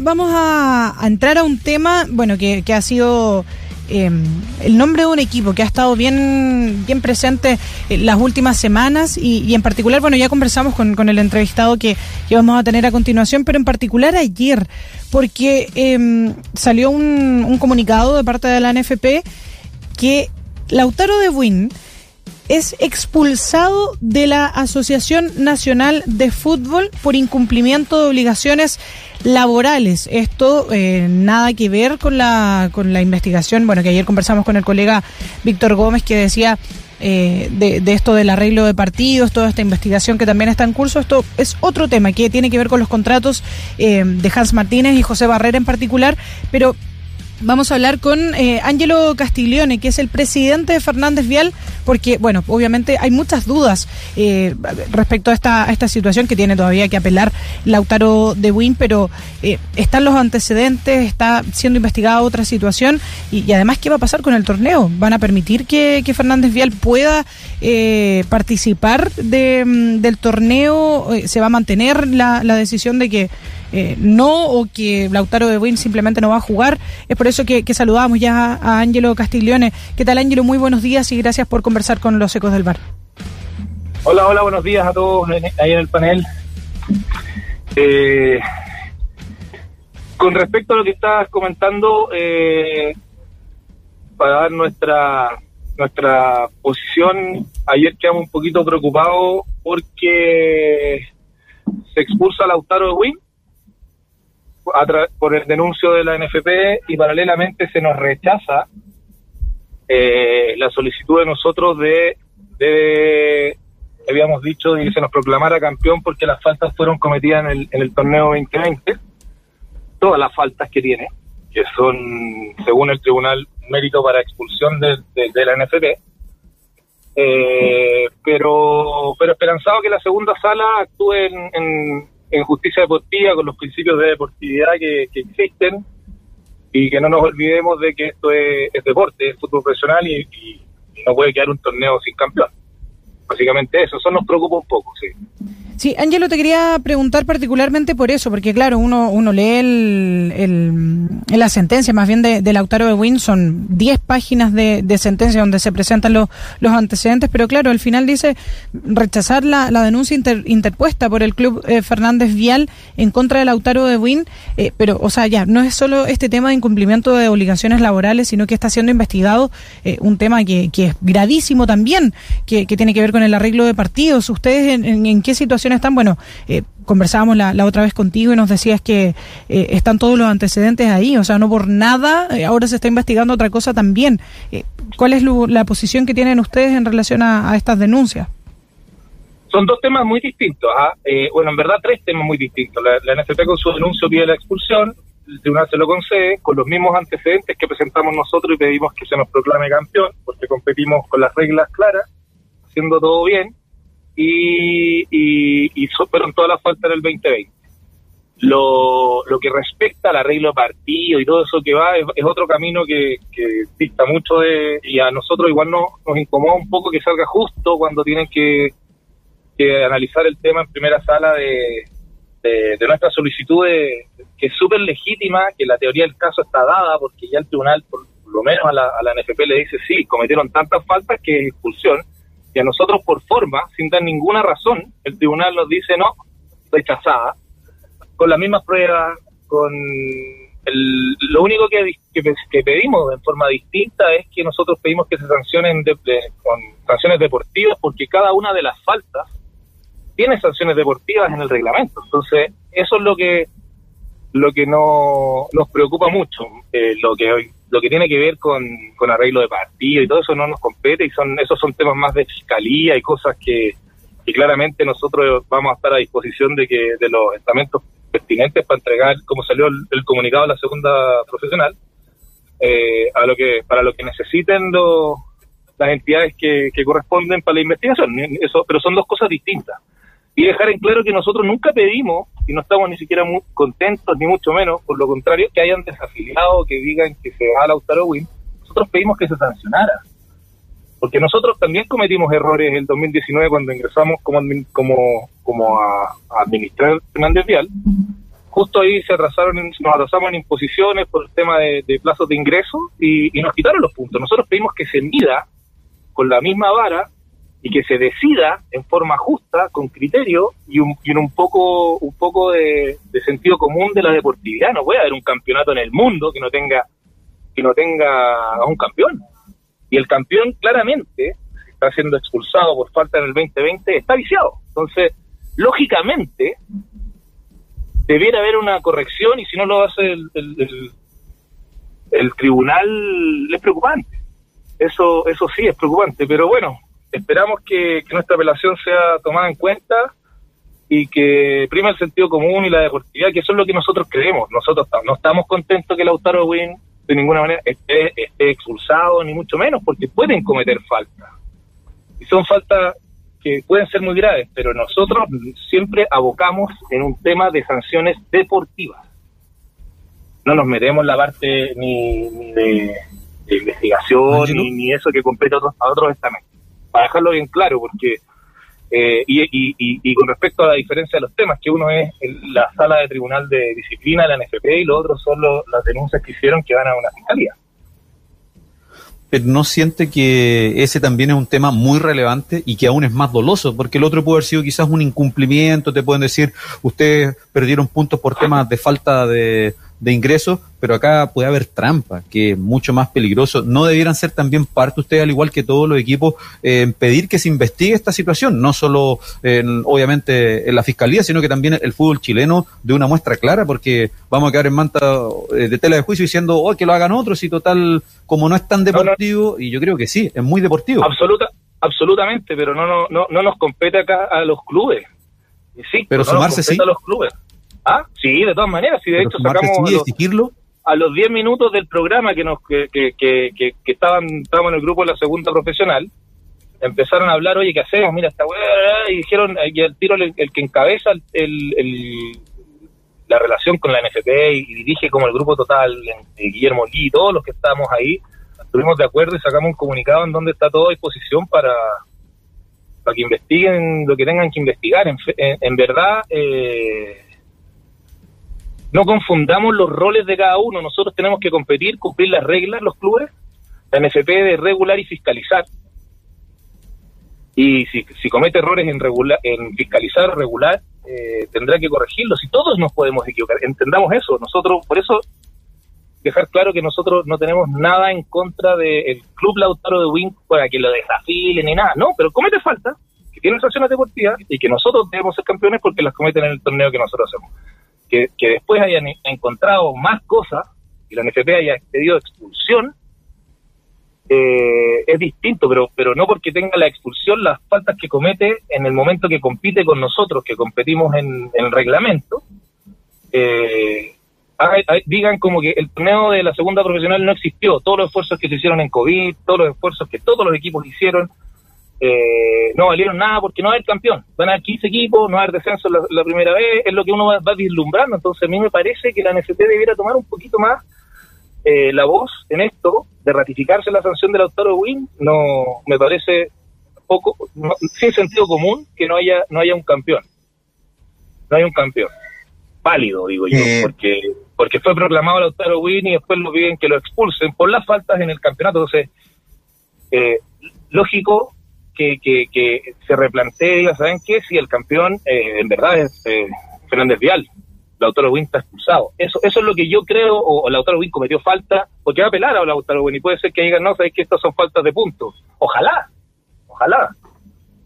vamos a, entrar a un tema, bueno, que, ha sido em, el nombre de un equipo que ha estado bien, bien presente en las últimas semanas y, en particular, bueno, ya conversamos con, el entrevistado que, vamos a tener a continuación, pero en particular ayer, porque em, salió un, un comunicado de parte de la NFP que Lautaro de Win es expulsado de la Asociación Nacional de Fútbol por incumplimiento de obligaciones laborales. Esto eh, nada que ver con la, con la investigación, bueno, que ayer conversamos con el colega Víctor Gómez que decía eh, de, esto del arreglo de partidos, toda esta investigación que también está en curso. Esto es otro tema que tiene que ver con los contratos eh, de Hans Martínez y José Barrera en particular, pero Vamos a hablar con eh, Angelo Castiglione, que es el presidente de Fernández Vial, porque, bueno, obviamente hay muchas dudas eh, respecto a esta, esta situación que tiene todavía que apelar Lautaro de Win, pero eh, están los antecedentes, está siendo investigada otra situación y, además, ¿qué va a pasar con el torneo? ¿Van a permitir que, Fernández Vial pueda participar de, mm, del torneo? ¿Se va a mantener la, la decisión de que eh, no o que Lautaro de Win simplemente no va a jugar. Es por eso que, saludamos ya a, Ángelo Castiglione. ¿Qué tal Ángelo? Muy buenos días y gracias por conversar con los ecos del bar. Hola, hola, buenos días a todos ahí en el panel. Eh, con respecto a lo que estabas comentando, eh, para dar nuestra nuestra posición, ayer quedamos un poquito preocupados porque se expulsa Lautaro de Win por el denuncio de la NFP y paralelamente se nos rechaza eh, la solicitud de nosotros de, de, habíamos dicho, de que se nos proclamara campeón porque las faltas fueron cometidas en el, en el torneo 2020, todas las faltas que tiene, que son, según el tribunal, mérito para expulsión de, la NFP. Eh, pero pero esperanzado que la segunda sala actúe en, en justicia deportiva con los principios de deportividad que, existen y que no nos olvidemos de que esto es, deporte, es fútbol profesional y, y, no puede quedar un torneo sin campeón. Básicamente eso, eso nos preocupa un poco, sí. Sí, Ángelo, te quería preguntar particularmente por eso, porque claro, uno, uno lee el, el, la sentencia, más bien de, de Lautaro de Win, son 10 páginas de, de, sentencia donde se presentan los, los antecedentes, pero claro, al final dice rechazar la, la denuncia interpuesta por el club eh, Fernández Vial en contra de Lautaro de Win, eh, pero, o sea, ya, no es solo este tema de incumplimiento de obligaciones laborales, sino que está siendo investigado eh, un tema que, que, es gravísimo también, que, que, tiene que ver con el arreglo de partidos. ¿Ustedes en, en qué situación están? Bueno, eh, conversábamos la, otra vez contigo y nos decías que eh, están todos los antecedentes ahí, o sea, no por nada, eh, ahora se está investigando otra cosa también. ¿Cuál es la posición que tienen ustedes en relación a, estas denuncias? Son dos temas muy distintos. ¿ah? bueno, en verdad tres temas muy distintos. La, la NFP con su denuncio pide la expulsión, el tribunal se lo concede con los mismos antecedentes que presentamos nosotros y pedimos que se nos proclame campeón, porque competimos con las reglas claras, haciendo todo bien y, y, y todas las faltas del 2020. Lo, lo que respecta al arreglo de partido y todo eso que va es, otro camino que, que, dista mucho de y a nosotros igual no, nos incomoda un poco que salga justo cuando tienen que, que analizar el tema en primera sala de, de, nuestra solicitud que es súper legítima, que la teoría del caso está dada porque ya el tribunal por, lo menos a la, a la NFP le dice sí, cometieron tantas faltas que es expulsión y a nosotros por forma, sin dar ninguna razón, el tribunal nos dice no, rechazada, con las mismas pruebas, con el, lo único que, que, pedimos en forma distinta es que nosotros pedimos que se sancionen con sanciones deportivas porque cada una de las faltas tiene sanciones deportivas en el reglamento. Entonces, eso es lo que lo que no nos preocupa mucho, eh, lo que hoy lo que tiene que ver con, con arreglo de partido y todo eso no nos compete y son esos son temas más de fiscalía y cosas que, claramente nosotros vamos a estar a disposición de que de los estamentos pertinentes para entregar como salió el, comunicado de la segunda profesional eh, a lo que para lo que necesiten los, las entidades que, que corresponden para la investigación. Eso pero son dos cosas distintas y dejar en claro que nosotros nunca pedimos, y no estamos ni siquiera muy contentos, ni mucho menos, por lo contrario, que hayan desafiliado, que digan que se va a Lautaro Win, nosotros pedimos que se sancionara. Porque nosotros también cometimos errores en el 2019 cuando ingresamos como, como, como a, administrar Fernández Vial, justo ahí se atrasaron, nos atrasamos en imposiciones por el tema de, plazos de ingreso y, nos quitaron los puntos. Nosotros pedimos que se mida con la misma vara y que se decida en forma justa, con criterio y, un, en un poco, un poco de, sentido común de la deportividad. No puede haber un campeonato en el mundo que no tenga que no tenga un campeón. Y el campeón claramente está siendo expulsado por falta en el 2020, está viciado. Entonces, lógicamente, debiera haber una corrección y si no lo hace el, el, tribunal es preocupante. Eso, eso sí es preocupante, pero bueno, esperamos que, nuestra apelación sea tomada en cuenta y que prima el sentido común y la deportividad, que eso es lo que nosotros creemos. Nosotros no estamos contentos que Lautaro Win de ninguna manera esté, esté expulsado, ni mucho menos, porque pueden cometer faltas. Y son faltas que pueden ser muy graves, pero nosotros siempre abocamos en un tema de sanciones deportivas. No nos metemos en la parte ni, de, investigación, ni, ni, eso que compete a otros, a otros estamentos. Para dejarlo bien claro, porque eh, y, y, y, con respecto a la diferencia de los temas, que uno es la sala de tribunal de disciplina la NFP y lo otro son las denuncias que hicieron que van a una fiscalía. Pero no siente que ese también es un tema muy relevante y que aún es más doloso, porque el otro puede haber sido quizás un incumplimiento, te pueden decir, ustedes perdieron puntos por temas de falta de, de ingresos, pero acá puede haber trampa, que es mucho más peligroso. ¿No debieran ser también parte ustedes, al igual que todos los equipos, en pedir que se investigue esta situación? No solo, en, obviamente, en la fiscalía, sino que también el fútbol chileno de una muestra clara, porque vamos a quedar en manta eh, de tela de juicio diciendo, oh, que lo hagan otros y total, como no es tan deportivo, y yo creo que sí, es muy deportivo. Absoluta, absolutamente, pero no, no, no, no nos compete acá a los clubes. Sí, pero sumarse sí. A los clubes. Ah, sí, de todas maneras, sí, de hecho sacamos a los, 10 minutos del programa que nos que, que, que, que, estaban estábamos en el grupo de la segunda profesional, empezaron a hablar, oye, ¿qué hacemos? Mira, esta weá, y dijeron, y el tiro el, que encabeza el, el, la relación con la NFP y, dirige como el grupo total, Guillermo Lee y todos los que estábamos ahí, estuvimos de acuerdo y sacamos un comunicado en donde está todo a disposición para, para que investiguen lo que tengan que investigar. En, en verdad, eh, no confundamos los roles de cada uno. Nosotros tenemos que competir, cumplir las reglas, los clubes. La NFP de regular y fiscalizar. Y si, comete errores en, regular, en fiscalizar, regular, eh, tendrá que corregirlos. Y todos nos podemos equivocar. Entendamos eso. Nosotros, por eso, dejar claro que nosotros no tenemos nada en contra del Club Lautaro de Wink para que lo desafilen ni nada. No, pero comete falta, que tiene sanciones deportivas y que nosotros debemos ser campeones porque las cometen en el torneo que nosotros hacemos que, después hayan encontrado más cosas y la NFP haya pedido expulsión, eh, es distinto, pero, pero no porque tenga la expulsión las faltas que comete en el momento que compite con nosotros, que competimos en, el reglamento, eh, digan como que el torneo de la segunda profesional no existió, todos los esfuerzos que se hicieron en COVID, todos los esfuerzos que todos los equipos hicieron, eh, no valieron nada porque no va a haber campeón. Van a haber 15 equipos, no va a haber descenso la, primera vez, es lo que uno va, va, vislumbrando. Entonces a mí me parece que la NFP debiera tomar un poquito más eh, la voz en esto, de ratificarse la sanción del autor Win. No, me parece poco, sin sentido común que no haya, no haya un campeón. No hay un campeón. Válido, digo yo, eh. porque porque fue proclamado el Lautaro Win y después lo piden que lo expulsen por las faltas en el campeonato. Entonces, eh, lógico que, que, se replantee, diga, ¿saben qué? Si el campeón eh, en verdad es eh, Fernández Vial, Lautaro Win está expulsado. Eso eso es lo que yo creo, o, Lautaro Win cometió falta, porque va a apelar a Lautaro Win, y puede ser que digan, no, sabes que estas son faltas de puntos. Ojalá, ojalá.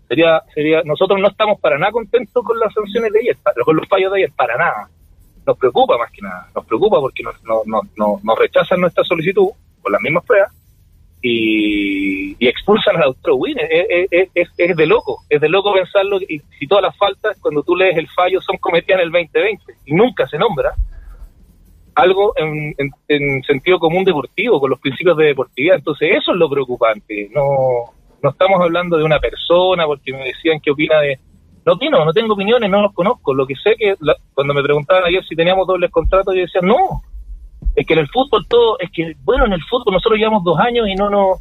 Sería, sería, nosotros no estamos para nada contentos con las sanciones de ayer, con los fallos de ayer, para nada. Nos preocupa más que nada, nos preocupa porque nos, nos, nos, nos rechazan nuestra solicitud con las mismas pruebas y, expulsan al autor Win. Es, es, de loco, es de loco pensarlo. Y si todas las faltas, cuando tú lees el fallo, son cometidas en el 2020 y nunca se nombra algo en, en, sentido común deportivo, con los principios de deportividad. Entonces, eso es lo preocupante. No, no estamos hablando de una persona, porque me decían qué opina de. No opino, no tengo opiniones, no los conozco. Lo que sé que cuando me preguntaban ayer si teníamos dobles contratos, yo decía, no, es que en el fútbol todo, es que, bueno, en el fútbol nosotros llevamos dos años y no nos,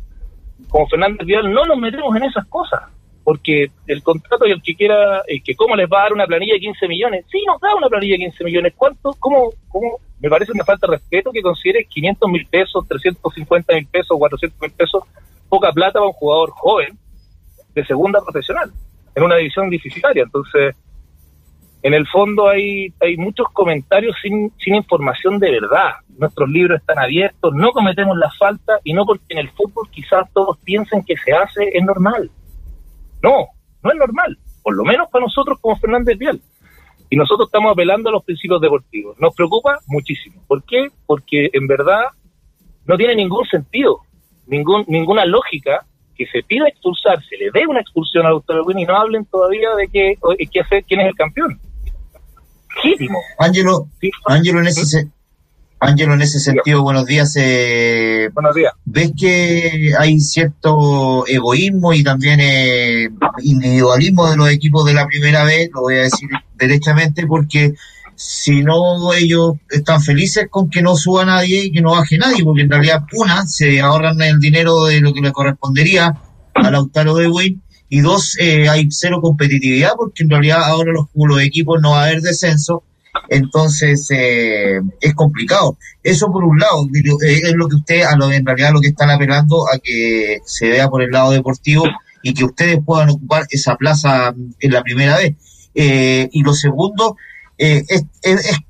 como Fernández Vidal, no nos metemos en esas cosas. porque el contrato y el que quiera, el que cómo les va a dar una planilla de 15 millones, sí nos da una planilla de 15 millones, ¿cuánto? ¿Cómo? cómo? Me parece una falta de respeto que considere 500 mil pesos, 350 mil pesos, 400 mil pesos, poca plata para un jugador joven de segunda profesional, en una división deficitaria. Entonces, en el fondo hay, hay muchos comentarios sin, sin información de verdad. Nuestros libros están abiertos, no cometemos la falta y no porque en el fútbol quizás todos piensen que se hace es normal. No, no es normal, por lo menos para nosotros como Fernández Vial. Y nosotros estamos apelando a los principios deportivos. Nos preocupa muchísimo. ¿Por qué? Porque en verdad no tiene ningún sentido, ningún, ninguna lógica que se pida expulsar, se le dé una expulsión al doctor y no hablen todavía de que, que hacer, quién es el campeón. Legítimo. Ángelo, Ángelo en ese, Ángelo, en ese sentido, buenos días. Eh, buenos días. ¿Ves que hay cierto egoísmo y también eh, individualismo de los equipos de la primera vez? Lo voy a decir derechamente porque si no ellos están felices con que no suba nadie y que no baje nadie, porque en realidad una, se ahorran el dinero de lo que le correspondería al Lautaro de Wayne y dos, eh, hay cero competitividad porque en realidad ahora los, los equipos no va a haber descenso entonces, eh, es complicado. Eso por un lado, eh, es lo que usted, a lo, en realidad lo que están apelando a que se vea por el lado deportivo y que ustedes puedan ocupar esa plaza en la primera vez. Eh, y lo segundo, es,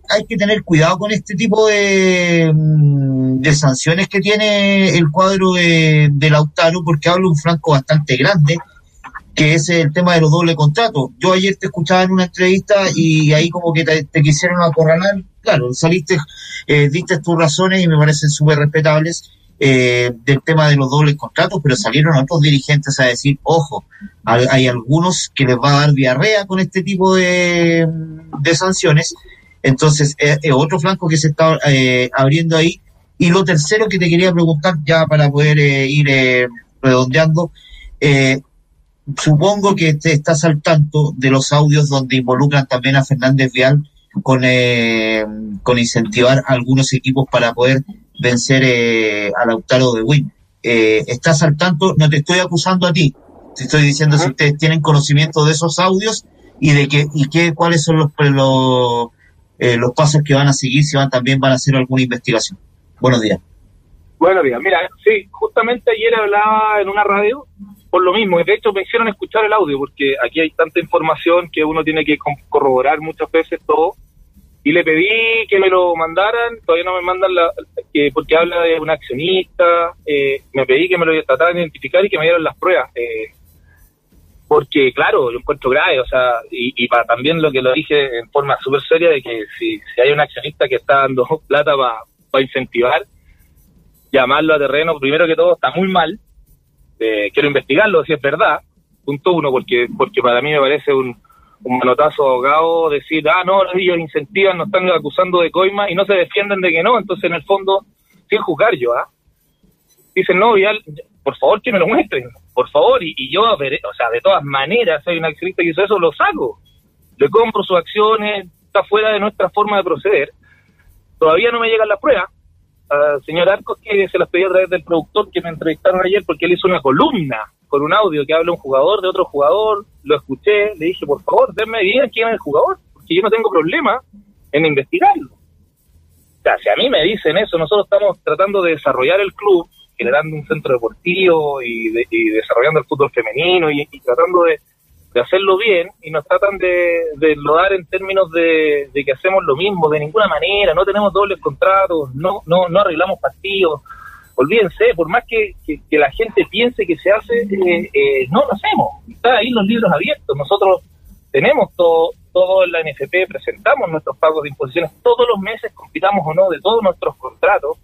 hay que tener cuidado con este tipo de, mm, de sanciones que tiene el cuadro de, de Lautaro, porque habla un franco bastante grande que es el tema de los dobles contratos. Yo ayer te escuchaba en una entrevista y ahí como que te, quisieron acorralar. Claro, saliste, eh, diste tus razones y me parecen súper respetables eh, del tema de los dobles contratos, pero salieron otros dirigentes a decir, ojo, hay, algunos que les va a dar diarrea con este tipo de, sanciones. Entonces, es otro flanco que se está eh, abriendo ahí. Y lo tercero que te quería preguntar, ya para poder ir redondeando, eh, supongo que te estás al tanto de los audios donde involucran también a Fernández Vial con, eh, con incentivar a algunos equipos para poder vencer eh, a Lautaro de Win. Eh, ¿Estás al tanto? No te estoy acusando a ti, te estoy diciendo si ustedes tienen conocimiento de esos audios y de que, y qué, cuáles son los, los, eh, los pasos que van a seguir, si van también van a hacer alguna investigación. Buenos días. Buenos días. Mira, sí, justamente ayer hablaba en una radio por lo mismo, y de hecho me hicieron escuchar el audio, porque aquí hay tanta información que uno tiene que corroborar muchas veces todo, y le pedí que me lo mandaran, todavía no me mandan la, que porque habla de un accionista, eh, me pedí que me lo trataran de identificar y que me dieran las pruebas, eh, porque claro, yo encuentro grave, o sea, y, para también lo que lo dije en forma súper seria, de que si, si hay un accionista que está dando plata para incentivar, llamarlo a terreno, primero que todo, está muy mal, eh, quiero investigarlo si es verdad, punto uno, porque porque para mí me parece un, un manotazo ahogado decir, ah, no, ellos incentivan, nos están acusando de coima y no se defienden de que no, entonces en el fondo, sin juzgar yo, ¿ah? Dicen, no, Vial, por favor que me lo muestren, por favor, y, y yo, o sea, de todas maneras, hay un accionista que hizo eso, lo saco, le compro sus acciones, está fuera de nuestra forma de proceder, todavía no me llegan las pruebas, señor Arcos que se las pedí a través del productor que me entrevistaron ayer porque él hizo una columna con un audio que habla un jugador de otro jugador, lo escuché, le dije, por favor, denme bien quién es el jugador, porque yo no tengo problema en investigarlo. O sea, si a mí me dicen eso, nosotros estamos tratando de desarrollar el club, generando un centro deportivo y, desarrollando el fútbol femenino y tratando de, de hacerlo bien y nos tratan de, de dar en términos de, que hacemos lo mismo de ninguna manera, no tenemos dobles contratos, no, no, no arreglamos partidos. Olvídense, por más que, que, la gente piense que se hace, eh, eh, no lo hacemos. Está ahí los libros abiertos. Nosotros tenemos todo, todo en la NFP, presentamos nuestros pagos de imposiciones todos los meses, compitamos o no de todos nuestros contratos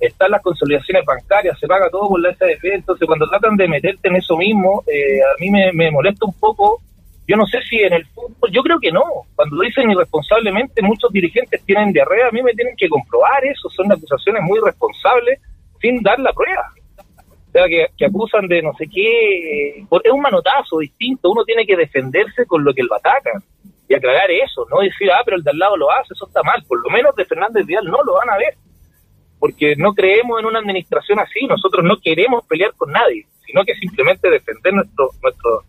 están las consolidaciones bancarias, se paga todo por la SADP, entonces cuando tratan de meterte en eso mismo, eh, a mí me, molesta un poco, yo no sé si en el fútbol, yo creo que no, cuando dicen irresponsablemente muchos dirigentes tienen diarrea, a mí me tienen que comprobar eso, son acusaciones muy irresponsables sin dar la prueba. O sea, que, que acusan de no sé qué, es un manotazo distinto, uno tiene que defenderse con lo que lo atacan y aclarar eso, no decir, ah, pero el de al lado lo hace, eso está mal, por lo menos de Fernández Díaz no lo van a ver porque no creemos en una administración así, nosotros no queremos pelear con nadie, sino que simplemente defender nuestro, nuestro,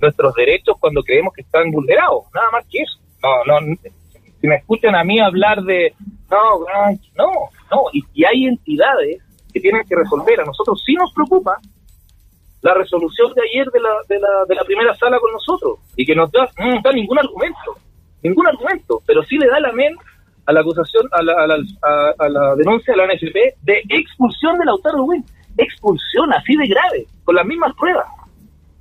nuestros derechos cuando creemos que están vulnerados, nada más que eso. No, no, si me escuchan a mí hablar de, no, no, no, y, hay entidades que tienen que resolver. A nosotros sí nos preocupa la resolución de ayer de la, de la, de la primera sala con nosotros y que no da, no da ningún argumento, ningún argumento, pero sí le da la men a la acusación, a la, a la, a, la denuncia de la NFP de expulsión de Lautaro Win. Expulsión así de grave, con las mismas pruebas,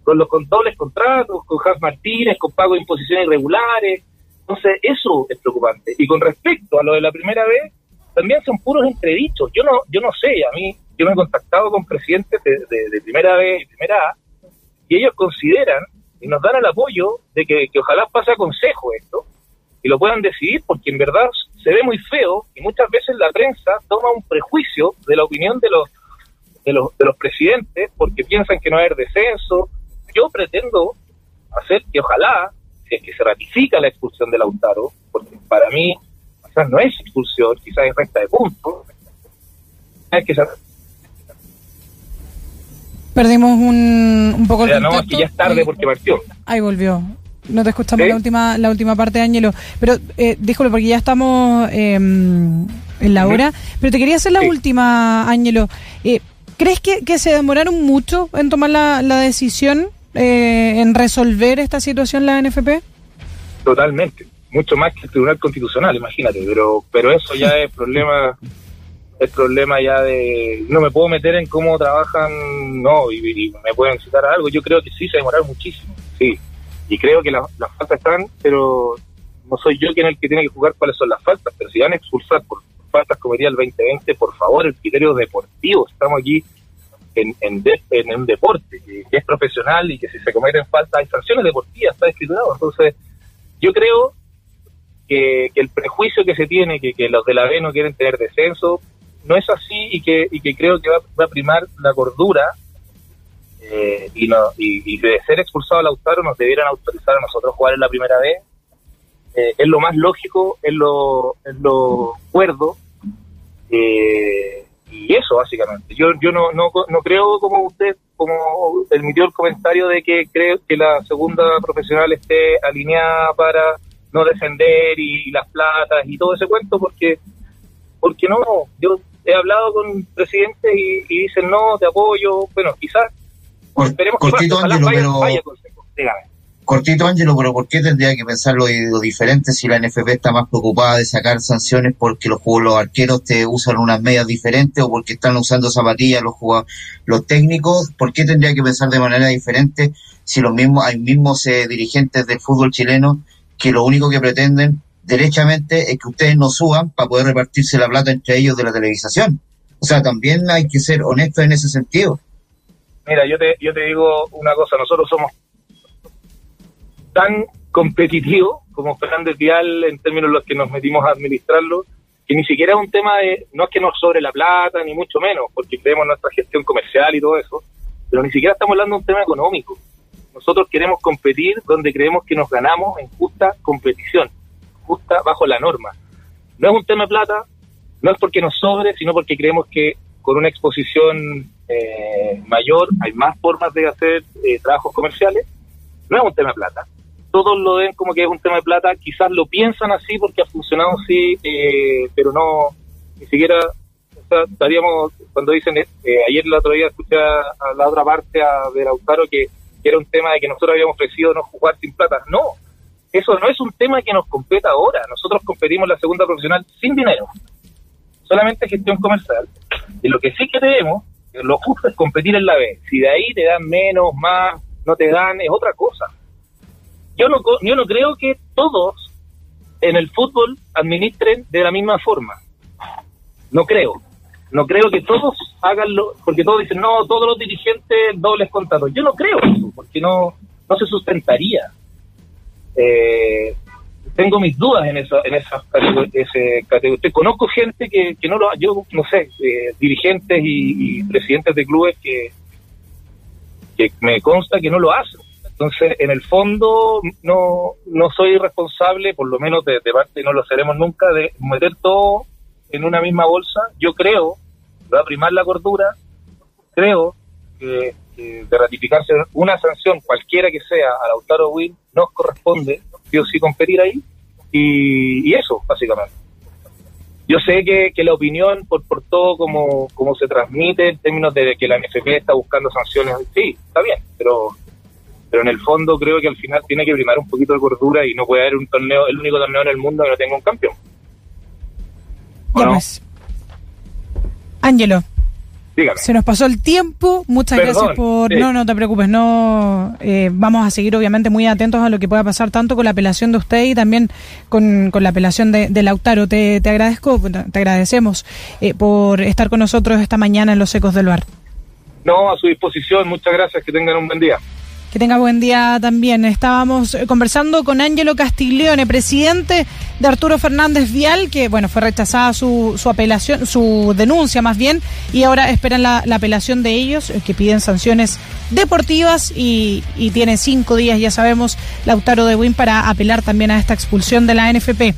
con los con dobles contratos, con Hans Martínez, con pago de imposiciones irregulares. Entonces, eso es preocupante. Y con respecto a lo de la primera vez, también son puros entredichos. Yo no, yo no sé, a mí, yo me he contactado con presidentes de, primera vez y primera A, y ellos consideran y nos dan el apoyo de que, que ojalá pase a consejo esto, y lo puedan decidir, porque en verdad se ve muy feo y muchas veces la prensa toma un prejuicio de la opinión de los de los, de los presidentes porque piensan que no va a haber descenso. Yo pretendo hacer que ojalá, si es que se ratifica la expulsión de Lautaro, porque para mí quizás no es expulsión, quizás es recta de puntos, es que Perdimos un, un poco el No, que ya es tarde porque partió. Ahí volvió. No te escuchamos la última la última parte, Ángelo. Pero eh, díjolo porque ya estamos em, en la hora. Pero te quería hacer la última, Ángelo. Eh, ¿Crees que, que, se demoraron mucho en tomar la, la decisión, eh, en resolver esta situación la NFP? Totalmente. Mucho más que el Tribunal Constitucional, imagínate. Pero, pero eso ya es problema el problema ya de no me puedo meter en cómo trabajan no y, y, me pueden citar algo yo creo que sí se demoraron muchísimo sí y creo que las faltas están, pero no soy yo quien el que tiene que jugar cuáles son las faltas, pero si van a expulsar por faltas cometidas el 2020, por favor, el criterio deportivo, estamos aquí en, en, en un deporte que, es profesional y que si se cometen faltas hay sanciones deportivas, está escriturado, entonces yo creo que, que, el prejuicio que se tiene, que, que los de la B no quieren tener descenso, no es así y que, y que creo que va, va a primar la cordura eh, y, no, y, de ser expulsado Lautaro nos debieran autorizar a nosotros jugar en la primera vez. Eh, es lo más lógico, es lo, es lo cuerdo. Eh, y eso, básicamente. Yo, yo no, no, no creo como usted, como emitió el comentario de que creo que la segunda profesional esté alineada para no defender y, las platas y todo ese cuento, porque, porque no, yo he hablado con presidentes y, y dicen no, te apoyo. Bueno, quizás cortito, Ángelo, pero... Cortito, Ángelo, pero ¿por qué tendría que pensar lo, diferente si la NFP está más preocupada de sacar sanciones porque los, los arqueros te usan unas medias diferentes o porque están usando zapatillas los los técnicos? ¿Por qué tendría que pensar de manera diferente si los mismos, hay mismos eh, dirigentes del fútbol chileno que lo único que pretenden derechamente es que ustedes no suban para poder repartirse la plata entre ellos de la televisación? O sea, también hay que ser honestos en ese sentido. Mira, yo te, yo te digo una cosa, nosotros somos tan competitivos como Fernández Vial en términos en los que nos metimos a administrarlo, que ni siquiera es un tema de, no es que nos sobre la plata, ni mucho menos, porque creemos nuestra gestión comercial y todo eso, pero ni siquiera estamos hablando de un tema económico. Nosotros queremos competir donde creemos que nos ganamos en justa competición, justa bajo la norma. No es un tema de plata, no es porque nos sobre, sino porque creemos que con una exposición eh, mayor, hay más formas de hacer eh, trabajos comerciales. No es un tema de plata. Todos lo ven como que es un tema de plata, quizás lo piensan así porque ha funcionado así, eh, pero no, ni siquiera estaríamos, cuando dicen, ayer el otro día escuché a, la otra parte a, de Lautaro que, era un tema de que nosotros habíamos ofrecido no jugar sin plata. No, eso no es un tema que nos competa ahora. Nosotros competimos la segunda profesional sin dinero, solamente gestión comercial. Y lo que sí que tenemos lo justo es competir en la B. Si de ahí te dan menos, más, no te dan, es otra cosa. Yo no, yo no creo que todos en el fútbol administren de la misma forma. No creo. No creo que todos haganlo, porque todos dicen, no, todos los dirigentes dobles contratos. Yo no creo eso, porque no, no se sustentaría. Eh, tengo mis dudas en esa, en esa categoría. Conozco gente que, que no lo, yo no sé, eh, dirigentes y, presidentes de clubes que, que me consta que no lo hacen. Entonces, en el fondo, no, no soy responsable, por lo menos de, parte, no lo seremos nunca, de meter todo en una misma bolsa. Yo creo, va a primar la cordura, creo que, de ratificarse una sanción, cualquiera que sea, a Lautaro Win, nos corresponde, sí o sí, competir ahí. Y, y eso, básicamente. Yo sé que, que la opinión, por, por todo como, como se transmite en términos de que la NFP está buscando sanciones, sí, está bien, pero pero en el fondo creo que al final tiene que primar un poquito de cordura y no puede haber un torneo, el único torneo en el mundo que no tenga un campeón. Ya Se nos pasó el tiempo. Muchas gracias por. No, no te preocupes. No, eh, vamos a seguir obviamente muy atentos a lo que pueda pasar tanto con la apelación de usted y también con, con la apelación de, de Lautaro. Te, te, agradezco, te agradecemos eh, por estar con nosotros esta mañana en los Ecos del Bar. No, a su disposición. Muchas gracias. Que tengan un buen día. Que tenga buen día también. Estábamos eh, conversando con Ángelo Castiglione, presidente de Arturo Fernández Vial, que bueno, fue rechazada su, apelación, su denuncia más bien, y ahora esperan la, la apelación de ellos, eh, que piden sanciones deportivas y, y tiene cinco días, ya sabemos, Lautaro de Win para apelar también a esta expulsión de la NFP.